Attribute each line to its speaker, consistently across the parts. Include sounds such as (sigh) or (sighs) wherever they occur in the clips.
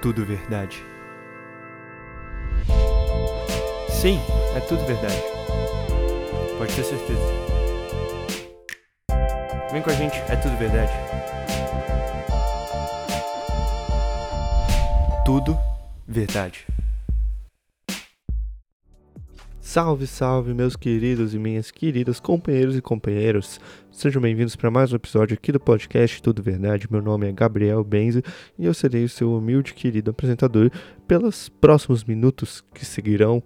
Speaker 1: tudo verdade. Sim, é tudo verdade. Pode ter certeza. Vem com a gente, é tudo verdade. Tudo verdade. Salve, salve, meus queridos e minhas queridas companheiros e companheiros. Sejam bem-vindos para mais um episódio aqui do podcast Tudo Verdade. Meu nome é Gabriel Benzi e eu serei o seu humilde querido apresentador pelos próximos minutos que seguirão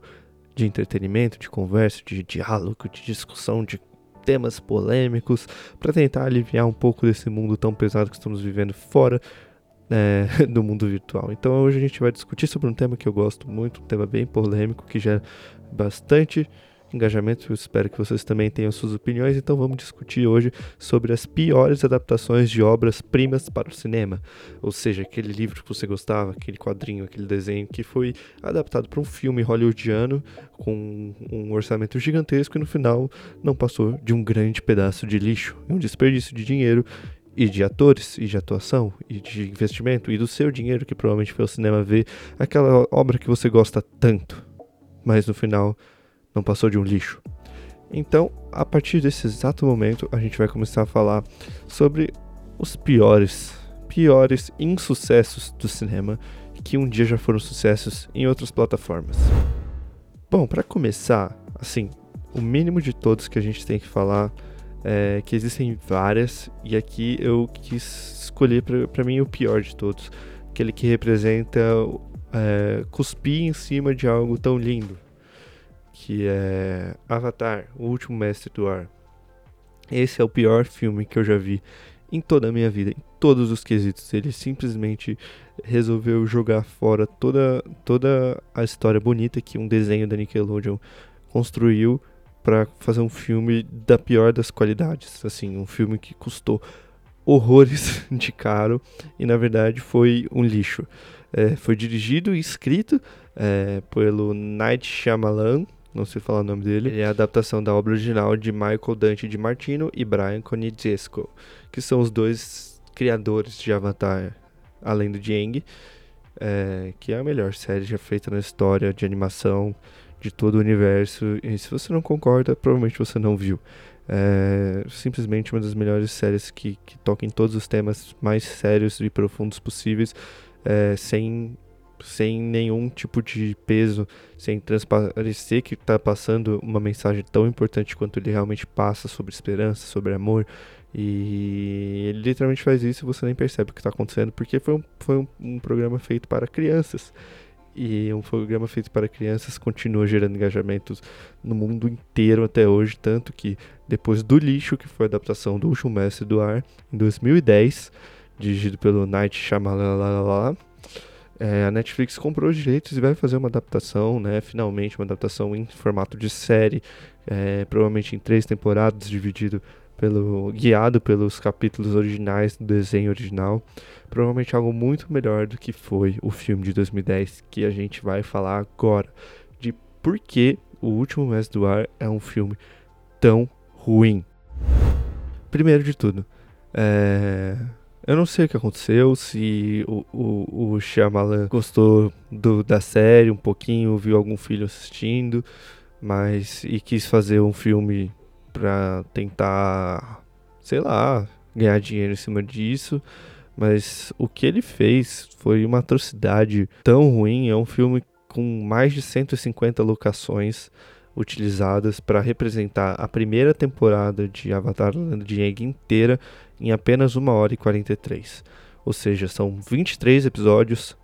Speaker 1: de entretenimento, de conversa, de diálogo, de discussão, de temas polêmicos, para tentar aliviar um pouco desse mundo tão pesado que estamos vivendo fora é, (laughs) do mundo virtual. Então hoje a gente vai discutir sobre um tema que eu gosto muito, um tema bem polêmico, que já bastante engajamento. Eu espero que vocês também tenham suas opiniões. Então vamos discutir hoje sobre as piores adaptações de obras-primas para o cinema. Ou seja, aquele livro que você gostava, aquele quadrinho, aquele desenho que foi adaptado para um filme hollywoodiano com um orçamento gigantesco e no final não passou de um grande pedaço de lixo, um desperdício de dinheiro e de atores, e de atuação, e de investimento, e do seu dinheiro que provavelmente foi ao cinema ver aquela obra que você gosta tanto mas no final não passou de um lixo. Então, a partir desse exato momento, a gente vai começar a falar sobre os piores, piores insucessos do cinema que um dia já foram sucessos em outras plataformas. Bom, para começar, assim, o mínimo de todos que a gente tem que falar é que existem várias e aqui eu quis escolher para mim o pior de todos, aquele que representa é, cuspir em cima de algo tão lindo, que é Avatar, o último mestre do ar. Esse é o pior filme que eu já vi em toda a minha vida, em todos os quesitos. Ele simplesmente resolveu jogar fora toda, toda a história bonita que um desenho da Nickelodeon construiu para fazer um filme da pior das qualidades. Assim, um filme que custou horrores (laughs) de caro e na verdade foi um lixo. É, foi dirigido e escrito é, pelo Night Shyamalan, não sei falar o nome dele. Ele é a adaptação da obra original de Michael Dante de Martino e Brian Konietzko, que são os dois criadores de Avatar, além do Jeng, é, que é a melhor série já feita na história de animação de todo o universo. E se você não concorda, provavelmente você não viu. É simplesmente uma das melhores séries que, que toca em todos os temas mais sérios e profundos possíveis é, sem, sem nenhum tipo de peso, sem transparecer que está passando uma mensagem tão importante quanto ele realmente passa sobre esperança, sobre amor. E ele literalmente faz isso e você nem percebe o que está acontecendo, porque foi, um, foi um, um programa feito para crianças. E um programa feito para crianças continua gerando engajamentos no mundo inteiro até hoje, tanto que depois do lixo, que foi a adaptação do Último Mestre do Ar, em 2010, dirigido pelo Night Shyamalan. É, a Netflix comprou os direitos e vai fazer uma adaptação, né? Finalmente uma adaptação em formato de série, é, provavelmente em três temporadas, dividido pelo guiado pelos capítulos originais do desenho original. Provavelmente algo muito melhor do que foi o filme de 2010 que a gente vai falar agora de por que o último Mestre do Ar é um filme tão ruim. Primeiro de tudo, é eu não sei o que aconteceu, se o, o, o Shyamalan gostou do, da série um pouquinho, viu algum filho assistindo, mas e quis fazer um filme pra tentar, sei lá, ganhar dinheiro em cima disso. Mas o que ele fez foi uma atrocidade tão ruim. É um filme com mais de 150 locações utilizadas para representar a primeira temporada de Avatar de Aang inteira em apenas 1 hora e 43. Ou seja, são 23 episódios,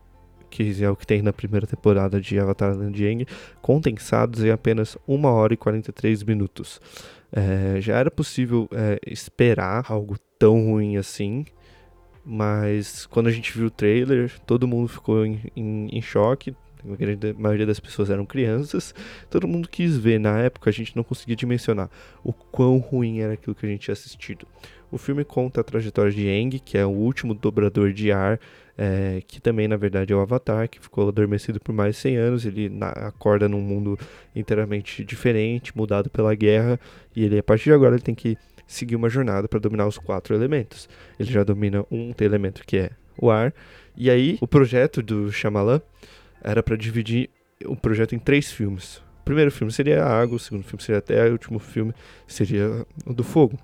Speaker 1: que é o que tem na primeira temporada de Avatar Land de Aang, condensados em apenas 1 hora e 43 minutos. É, já era possível é, esperar algo tão ruim assim, mas quando a gente viu o trailer, todo mundo ficou em, em, em choque, a grande maioria das pessoas eram crianças, todo mundo quis ver. Na época a gente não conseguia dimensionar o quão ruim era aquilo que a gente tinha assistido. O filme conta a trajetória de Aang, que é o último dobrador de ar, é, que também na verdade é o Avatar, que ficou adormecido por mais de 100 anos. Ele na, acorda num mundo inteiramente diferente, mudado pela guerra, e ele a partir de agora ele tem que seguir uma jornada para dominar os quatro elementos. Ele já domina um elemento que é o ar, E aí, o projeto do Shyamalan era para dividir o projeto em três filmes. O primeiro filme seria a água, o segundo filme seria a terra, e o último filme seria o do fogo.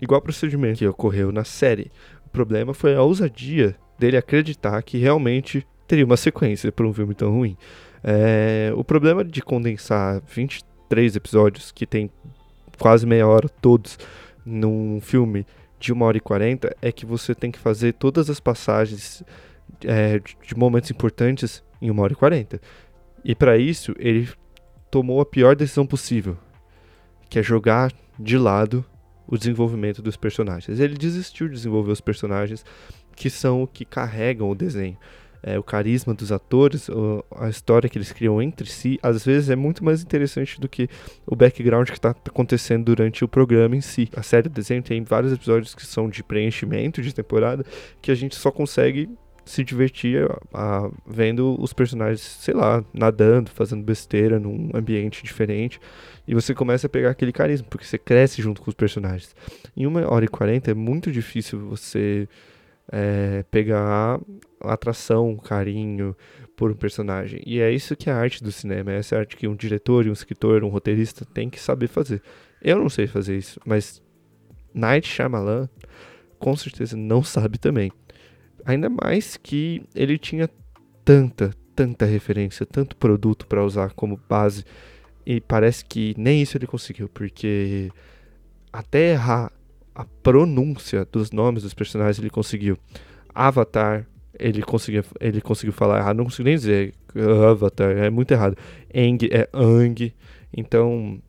Speaker 1: Igual procedimento que ocorreu na série. O problema foi a ousadia dele acreditar que realmente teria uma sequência para um filme tão ruim. É, o problema de condensar 23 episódios, que tem quase meia hora todos, num filme de 1 hora e 40, é que você tem que fazer todas as passagens é, de momentos importantes em 1 hora e 40. E para isso, ele tomou a pior decisão possível, que é jogar de lado o desenvolvimento dos personagens. Ele desistiu de desenvolver os personagens que são o que carregam o desenho é, o carisma dos atores, a história que eles criam entre si, às vezes é muito mais interessante do que o background que está acontecendo durante o programa em si. A série de desenho tem vários episódios que são de preenchimento de temporada que a gente só consegue se divertir a, a, vendo os personagens, sei lá, nadando, fazendo besteira num ambiente diferente. E você começa a pegar aquele carisma, porque você cresce junto com os personagens. Em uma hora e quarenta é muito difícil você é, pegar atração, carinho por um personagem. E é isso que é a arte do cinema, é essa arte que um diretor, um escritor, um roteirista tem que saber fazer. Eu não sei fazer isso, mas Night Shyamalan com certeza não sabe também. Ainda mais que ele tinha tanta, tanta referência, tanto produto para usar como base e parece que nem isso ele conseguiu, porque até errar a pronúncia dos nomes dos personagens ele conseguiu. Avatar, ele conseguiu, ele conseguiu falar errado, não consigo nem dizer Avatar, é muito errado. Eng é Ang, então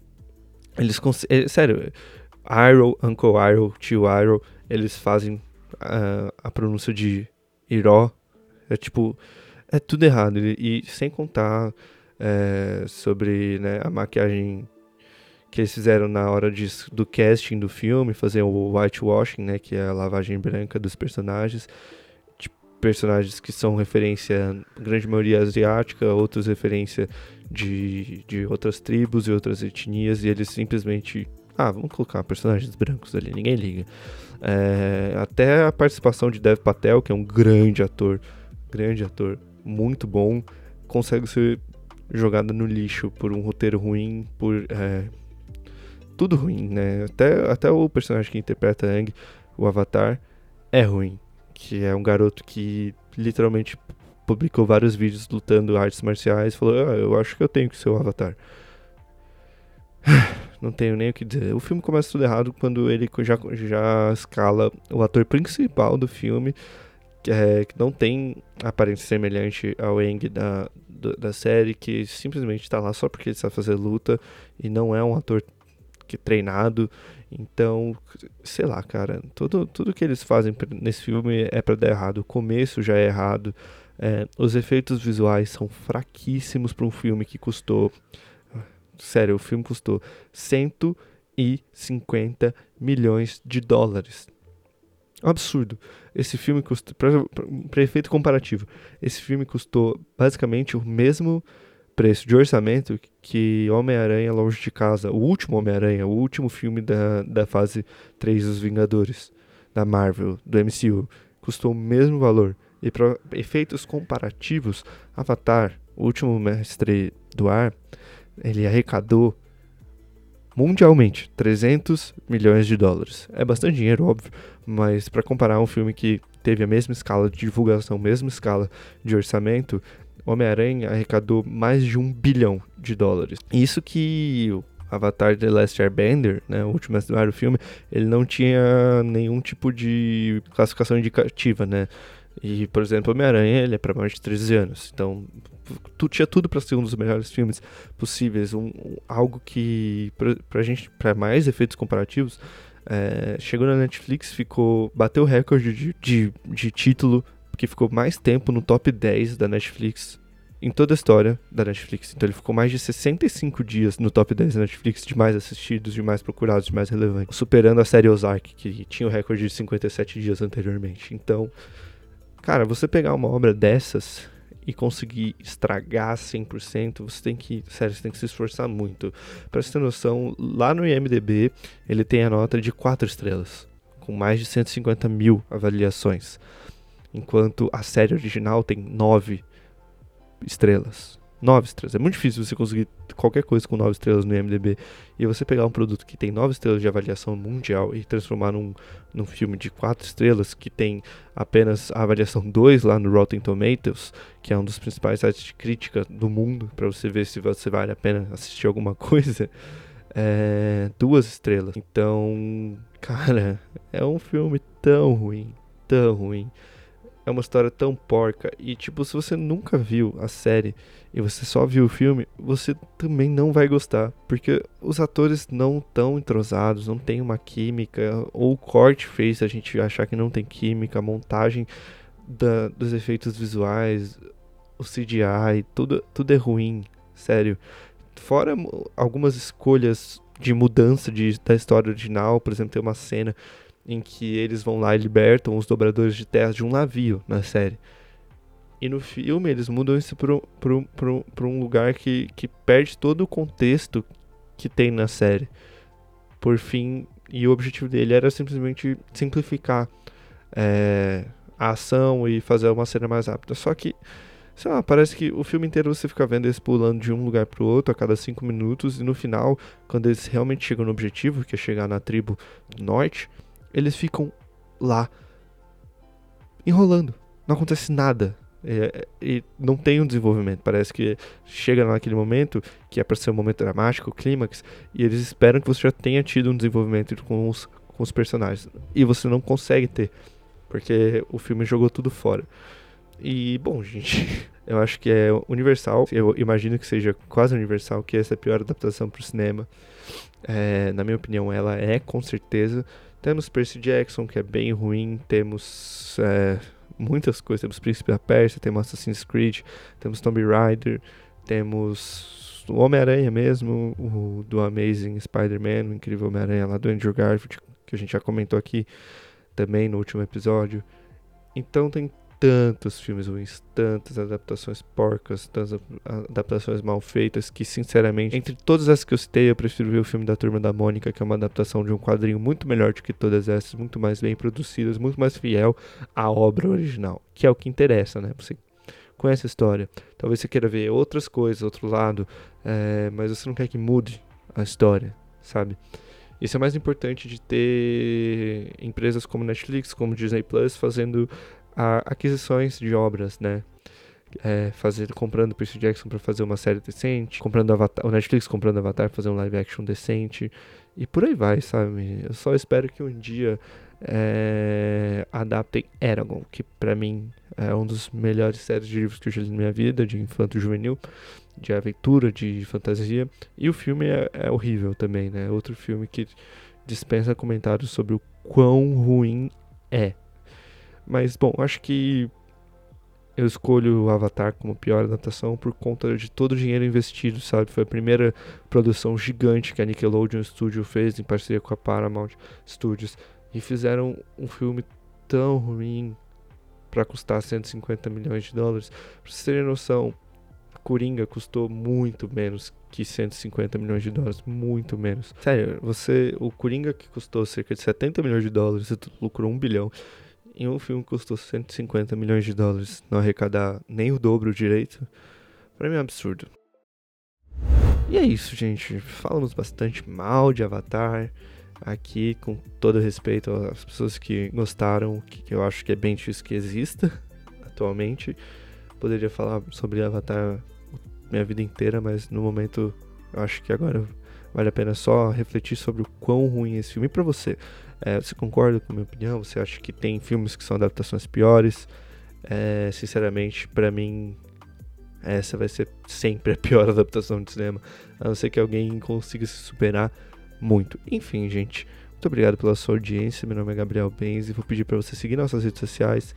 Speaker 1: eles é, sério, Iroh, Uncle Iroh, Tio Iroh, eles fazem a pronúncia de Iró, é tipo, é tudo errado. E, e sem contar é, sobre né, a maquiagem que eles fizeram na hora de, do casting do filme, fazer o whitewashing, né, que é a lavagem branca dos personagens, de personagens que são referência, grande maioria asiática, outros referência de, de outras tribos e outras etnias, e eles simplesmente, ah, vamos colocar personagens brancos ali, ninguém liga. É, até a participação de Dev Patel, que é um grande ator, grande ator, muito bom, consegue ser jogada no lixo por um roteiro ruim, por é, tudo ruim, né? Até, até o personagem que interpreta Ang, o Avatar, é ruim. Que é um garoto que literalmente publicou vários vídeos lutando artes marciais e falou: ah, Eu acho que eu tenho que ser o Avatar. (sighs) (sighs) Não tenho nem o que dizer. O filme começa tudo errado quando ele já, já escala o ator principal do filme, que, é, que não tem aparência semelhante ao Eng da, da série, que simplesmente está lá só porque ele sabe fazer luta e não é um ator que treinado. Então, sei lá, cara, tudo, tudo que eles fazem nesse filme é para dar errado. O começo já é errado. É, os efeitos visuais são fraquíssimos para um filme que custou. Sério, o filme custou 150 milhões de dólares. absurdo. Esse filme custou. Para efeito comparativo, esse filme custou basicamente o mesmo preço de orçamento que Homem-Aranha Longe de Casa, o último Homem-Aranha, o último filme da, da fase 3 dos Vingadores, da Marvel, do MCU, custou o mesmo valor. E para efeitos comparativos, Avatar, o último mestre do ar, ele arrecadou mundialmente 300 milhões de dólares. É bastante dinheiro, óbvio, mas para comparar um filme que teve a mesma escala de divulgação, mesma escala de orçamento, Homem-Aranha arrecadou mais de um bilhão de dólares. Isso que Avatar The Last Airbender, né, o último do filme, ele não tinha nenhum tipo de classificação indicativa, né? E, por exemplo, Homem-Aranha, ele é para mais de 13 anos. Então, tu tinha tudo para ser um dos melhores filmes possíveis, um, um algo que pra, pra gente, para mais efeitos comparativos, é, chegou na Netflix, ficou bateu o recorde de, de, de título que ficou mais tempo no top 10 da Netflix em toda a história da Netflix. Então ele ficou mais de 65 dias no top 10 da Netflix de mais assistidos, de mais procurados, de mais relevantes, superando a série Ozark, que tinha o recorde de 57 dias anteriormente. Então, cara, você pegar uma obra dessas e conseguir estragar 100%, você tem que, sério, você tem que se esforçar muito. Pra você ter noção, lá no IMDB ele tem a nota de 4 estrelas, com mais de 150 mil avaliações. enquanto a série original tem nove estrelas. Nove estrelas. É muito difícil você conseguir qualquer coisa com nove estrelas no IMDb. E você pegar um produto que tem nove estrelas de avaliação mundial e transformar num, num filme de quatro estrelas que tem apenas a avaliação (laughs) 2 lá no Rotten Tomatoes, que é um dos principais sites de crítica do mundo, para você ver se você vale a pena assistir alguma (laughs) coisa. É, duas estrelas. Então, cara, é um filme tão ruim, tão ruim é uma história tão porca. E, tipo, se você nunca viu a série e você só viu o filme, você também não vai gostar. Porque os atores não estão entrosados, não tem uma química. Ou o corte fez a gente achar que não tem química, a montagem da, dos efeitos visuais, o CGI, tudo, tudo é ruim, sério. Fora algumas escolhas de mudança de, da história original, por exemplo, tem uma cena em que eles vão lá e libertam os dobradores de terra de um navio na série. E no filme eles mudam isso para um lugar que, que perde todo o contexto que tem na série. Por fim, e o objetivo dele era simplesmente simplificar é, a ação e fazer uma cena mais rápida. Só que, sei lá, parece que o filme inteiro você fica vendo eles pulando de um lugar para o outro a cada cinco minutos. E no final, quando eles realmente chegam no objetivo, que é chegar na tribo norte, eles ficam lá enrolando. Não acontece nada. É, e não tem um desenvolvimento. Parece que chega naquele momento, que é para ser um momento dramático, clímax, e eles esperam que você já tenha tido um desenvolvimento com os, com os personagens. E você não consegue ter, porque o filme jogou tudo fora. E, bom, (laughs) gente, eu acho que é universal. Eu imagino que seja quase universal que essa é a pior adaptação para o cinema. É, na minha opinião, ela é com certeza. Temos Percy Jackson, que é bem ruim. Temos é, muitas coisas. Temos Príncipe da Pérsia, temos Assassin's Creed, temos Tomb Raider, temos o Homem-Aranha mesmo, o do Amazing Spider-Man, o incrível Homem-Aranha lá do Andrew Garfield, que a gente já comentou aqui também no último episódio. Então tem tantos filmes ruins, tantas adaptações porcas, tantas adaptações mal feitas, que sinceramente, entre todas as que eu citei, eu prefiro ver o filme da Turma da Mônica, que é uma adaptação de um quadrinho muito melhor do que todas essas, muito mais bem produzidas, muito mais fiel à obra original, que é o que interessa, né? Você conhece a história, talvez você queira ver outras coisas, outro lado, é, mas você não quer que mude a história, sabe? Isso é mais importante de ter empresas como Netflix, como Disney Plus, fazendo a aquisições de obras, né? É, fazer, comprando Percy Jackson para fazer uma série decente, comprando Avatar, o Netflix comprando Avatar para fazer um live action decente, e por aí vai, sabe? Eu só espero que um dia é, adaptem Eragon, que para mim é um dos melhores séries de livros que eu já li na minha vida, de infanto juvenil, de aventura, de fantasia, e o filme é, é horrível também, né? Outro filme que dispensa comentários sobre o quão ruim é. Mas, bom, acho que eu escolho o Avatar como pior adaptação por conta de todo o dinheiro investido, sabe? Foi a primeira produção gigante que a Nickelodeon Studio fez em parceria com a Paramount Studios. E fizeram um filme tão ruim para custar 150 milhões de dólares. Pra vocês terem noção, Coringa custou muito menos que 150 milhões de dólares, muito menos. Sério, você, o Coringa que custou cerca de 70 milhões de dólares, lucrou 1 bilhão em um filme custou 150 milhões de dólares não arrecadar nem o dobro direito, para mim é um absurdo. E é isso, gente. Falamos bastante mal de Avatar aqui, com todo respeito às pessoas que gostaram, que eu acho que é bem difícil que exista (laughs) atualmente. Poderia falar sobre Avatar minha vida inteira, mas no momento eu acho que agora vale a pena só refletir sobre o quão ruim é esse filme. E pra você, é, você concorda com a minha opinião? Você acha que tem filmes que são adaptações piores? É, sinceramente, para mim, essa vai ser sempre a (laughs) pior adaptação de cinema. A não ser que alguém consiga se superar muito. Enfim, gente, muito obrigado pela sua audiência. Meu nome é Gabriel Benz e vou pedir para você seguir nossas redes sociais.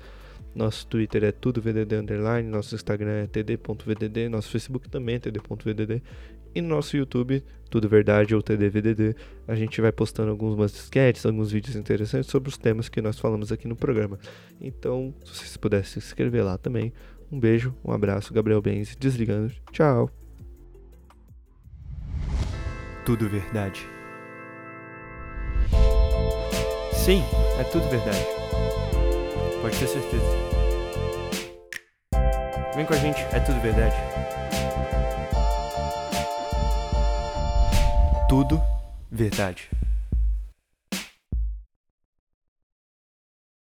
Speaker 1: Nosso Twitter é tudo VDD underline, nosso Instagram é td.vdd, nosso Facebook também é td.vdd e no nosso YouTube, Tudo Verdade ou TDVDD, a gente vai postando algumas sketches, alguns vídeos interessantes sobre os temas que nós falamos aqui no programa. Então, se vocês pudessem se inscrever lá também. Um beijo, um abraço, Gabriel Benz, desligando. Tchau.
Speaker 2: Tudo verdade. Sim, é tudo verdade. Pode ter certeza. Vem com a gente, é tudo verdade. Tudo verdade.